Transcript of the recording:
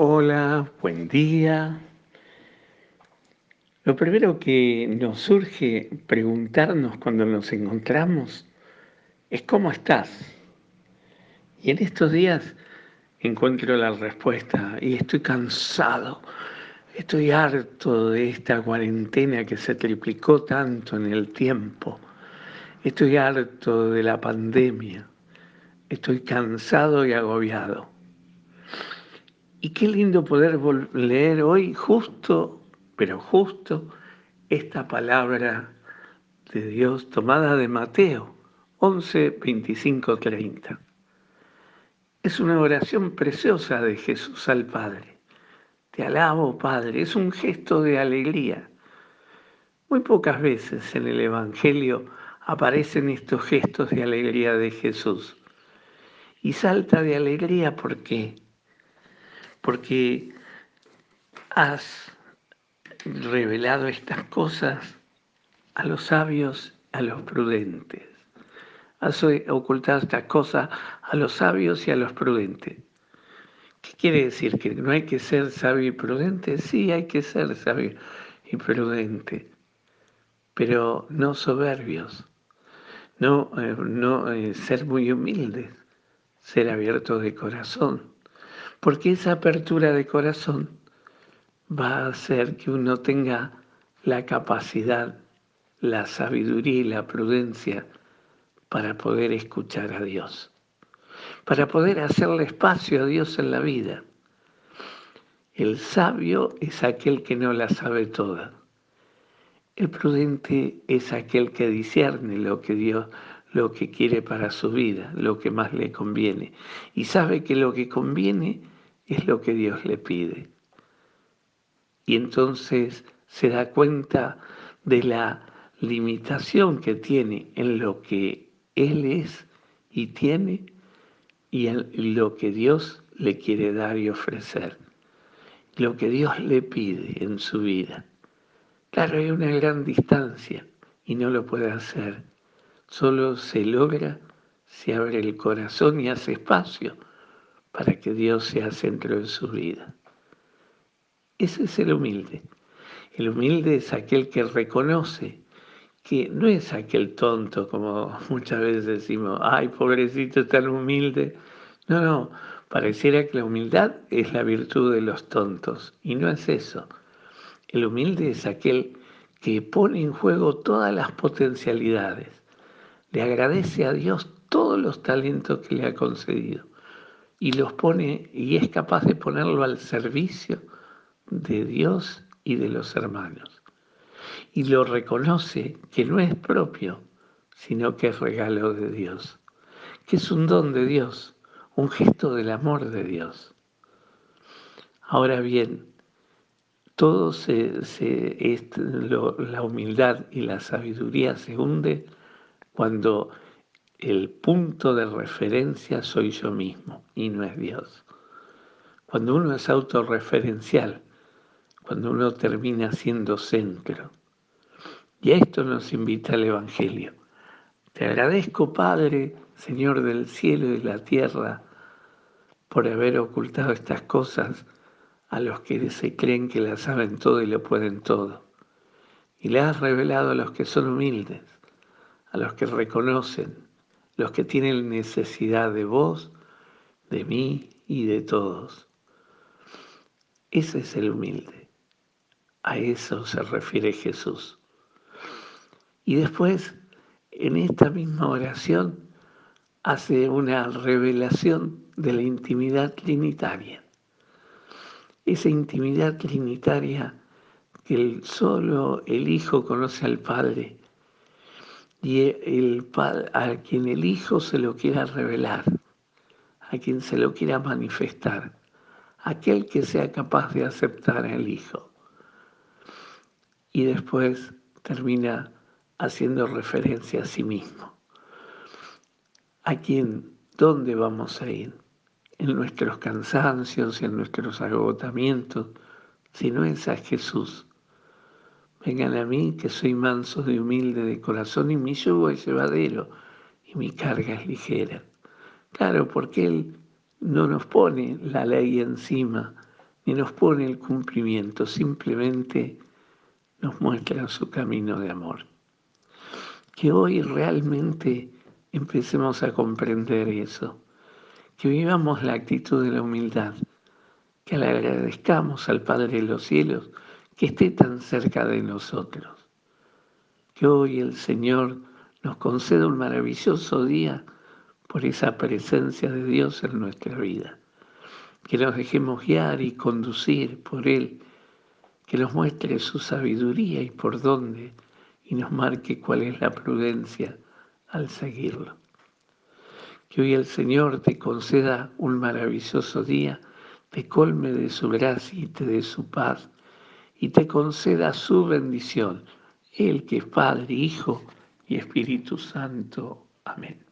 Hola, buen día. Lo primero que nos surge preguntarnos cuando nos encontramos es ¿cómo estás? Y en estos días encuentro la respuesta y estoy cansado, estoy harto de esta cuarentena que se triplicó tanto en el tiempo, estoy harto de la pandemia, estoy cansado y agobiado. Y qué lindo poder leer hoy justo, pero justo, esta palabra de Dios tomada de Mateo 11, 25, 30. Es una oración preciosa de Jesús al Padre. Te alabo, Padre. Es un gesto de alegría. Muy pocas veces en el Evangelio aparecen estos gestos de alegría de Jesús. Y salta de alegría porque porque has revelado estas cosas a los sabios, a los prudentes. Has ocultado estas cosas a los sabios y a los prudentes. ¿Qué quiere decir? ¿Que no hay que ser sabio y prudente? Sí, hay que ser sabio y prudente, pero no soberbios, no, eh, no eh, ser muy humildes, ser abiertos de corazón porque esa apertura de corazón va a hacer que uno tenga la capacidad, la sabiduría y la prudencia para poder escuchar a Dios, para poder hacerle espacio a Dios en la vida. El sabio es aquel que no la sabe toda. El prudente es aquel que discierne lo que Dios lo que quiere para su vida, lo que más le conviene. Y sabe que lo que conviene es lo que Dios le pide. Y entonces se da cuenta de la limitación que tiene en lo que Él es y tiene y en lo que Dios le quiere dar y ofrecer, lo que Dios le pide en su vida. Claro, hay una gran distancia y no lo puede hacer Solo se logra si abre el corazón y hace espacio para que Dios sea centro de su vida. Ese es el humilde. El humilde es aquel que reconoce que no es aquel tonto, como muchas veces decimos, ay, pobrecito, tan humilde. No, no, pareciera que la humildad es la virtud de los tontos, y no es eso. El humilde es aquel que pone en juego todas las potencialidades le agradece a Dios todos los talentos que le ha concedido y los pone y es capaz de ponerlo al servicio de Dios y de los hermanos. Y lo reconoce que no es propio, sino que es regalo de Dios, que es un don de Dios, un gesto del amor de Dios. Ahora bien, todo se, se la humildad y la sabiduría se hunde cuando el punto de referencia soy yo mismo y no es Dios. Cuando uno es autorreferencial, cuando uno termina siendo centro. Y a esto nos invita el Evangelio. Te agradezco, Padre, Señor del cielo y de la tierra, por haber ocultado estas cosas a los que se creen que las saben todo y lo pueden todo. Y le has revelado a los que son humildes a los que reconocen, los que tienen necesidad de vos, de mí y de todos. Ese es el humilde. A eso se refiere Jesús. Y después, en esta misma oración, hace una revelación de la intimidad trinitaria. Esa intimidad trinitaria que solo el Hijo conoce al Padre y el, a quien el Hijo se lo quiera revelar, a quien se lo quiera manifestar, aquel que sea capaz de aceptar al Hijo. Y después termina haciendo referencia a sí mismo. ¿A quién? ¿Dónde vamos a ir? En nuestros cansancios, en nuestros agotamientos, si no es a Jesús Vengan a mí, que soy manso y humilde de corazón, y mi yugo es llevadero, y mi carga es ligera. Claro, porque Él no nos pone la ley encima, ni nos pone el cumplimiento, simplemente nos muestra su camino de amor. Que hoy realmente empecemos a comprender eso, que vivamos la actitud de la humildad, que le agradezcamos al Padre de los cielos que esté tan cerca de nosotros. Que hoy el Señor nos conceda un maravilloso día por esa presencia de Dios en nuestra vida. Que nos dejemos guiar y conducir por Él, que nos muestre su sabiduría y por dónde, y nos marque cuál es la prudencia al seguirlo. Que hoy el Señor te conceda un maravilloso día, te colme de su gracia y te dé su paz, y te conceda su bendición, Él que es Padre, Hijo y Espíritu Santo. Amén.